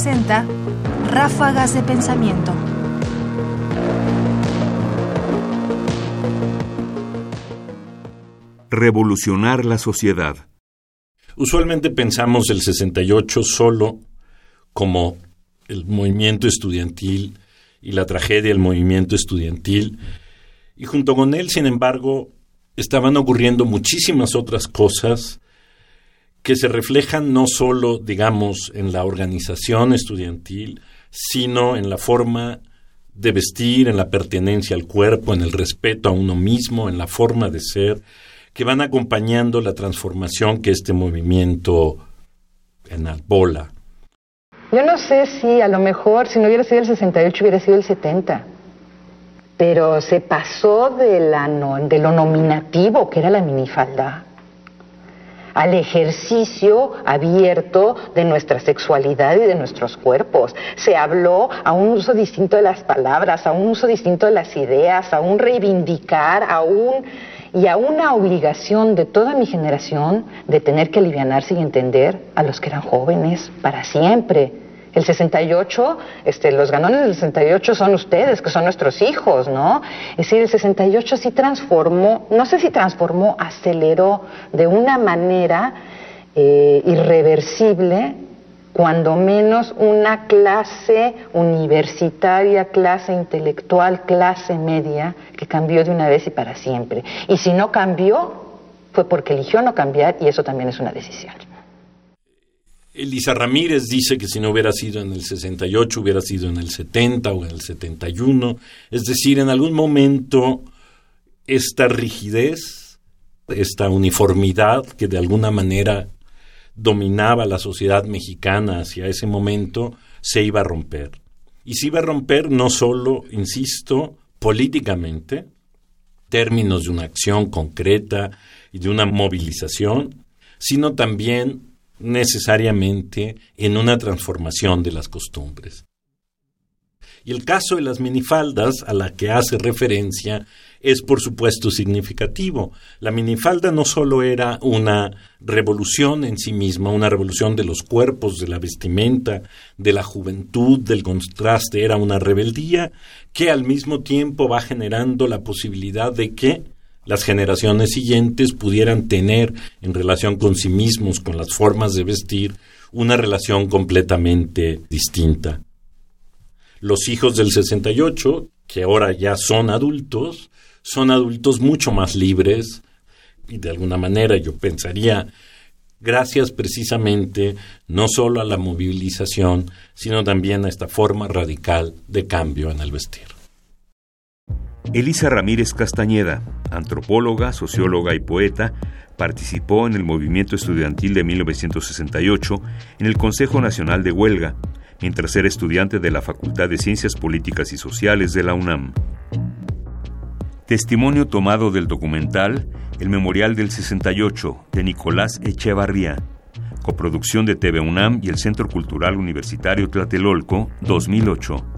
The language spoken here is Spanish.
presenta Ráfagas de Pensamiento. Revolucionar la sociedad. Usualmente pensamos el 68 solo como el movimiento estudiantil y la tragedia del movimiento estudiantil, y junto con él, sin embargo, estaban ocurriendo muchísimas otras cosas que se reflejan no solo, digamos, en la organización estudiantil, sino en la forma de vestir, en la pertenencia al cuerpo, en el respeto a uno mismo, en la forma de ser, que van acompañando la transformación que este movimiento enalbola. Yo no sé si a lo mejor si no hubiera sido el 68 hubiera sido el 70, pero se pasó de, la de lo nominativo que era la minifalda al ejercicio abierto de nuestra sexualidad y de nuestros cuerpos. Se habló a un uso distinto de las palabras, a un uso distinto de las ideas, a un reivindicar, a un y a una obligación de toda mi generación de tener que alivianarse y entender a los que eran jóvenes para siempre. El 68, este, los ganones del 68 son ustedes, que son nuestros hijos, ¿no? Es decir, el 68 sí transformó, no sé si transformó, aceleró de una manera eh, irreversible cuando menos una clase universitaria, clase intelectual, clase media, que cambió de una vez y para siempre. Y si no cambió, fue porque eligió no cambiar y eso también es una decisión. Elisa Ramírez dice que si no hubiera sido en el 68, hubiera sido en el 70 o en el 71. Es decir, en algún momento esta rigidez, esta uniformidad que de alguna manera dominaba la sociedad mexicana hacia ese momento se iba a romper. Y se iba a romper no solo, insisto, políticamente, términos de una acción concreta y de una movilización, sino también necesariamente en una transformación de las costumbres. Y el caso de las minifaldas a la que hace referencia es por supuesto significativo. La minifalda no solo era una revolución en sí misma, una revolución de los cuerpos, de la vestimenta, de la juventud, del contraste, era una rebeldía que al mismo tiempo va generando la posibilidad de que las generaciones siguientes pudieran tener en relación con sí mismos, con las formas de vestir, una relación completamente distinta. Los hijos del 68, que ahora ya son adultos, son adultos mucho más libres y de alguna manera yo pensaría gracias precisamente no solo a la movilización, sino también a esta forma radical de cambio en el vestir. Elisa Ramírez Castañeda, antropóloga, socióloga y poeta, participó en el movimiento estudiantil de 1968 en el Consejo Nacional de Huelga, mientras era estudiante de la Facultad de Ciencias Políticas y Sociales de la UNAM. Testimonio tomado del documental El Memorial del 68 de Nicolás Echevarría, coproducción de TV UNAM y el Centro Cultural Universitario Tlatelolco 2008.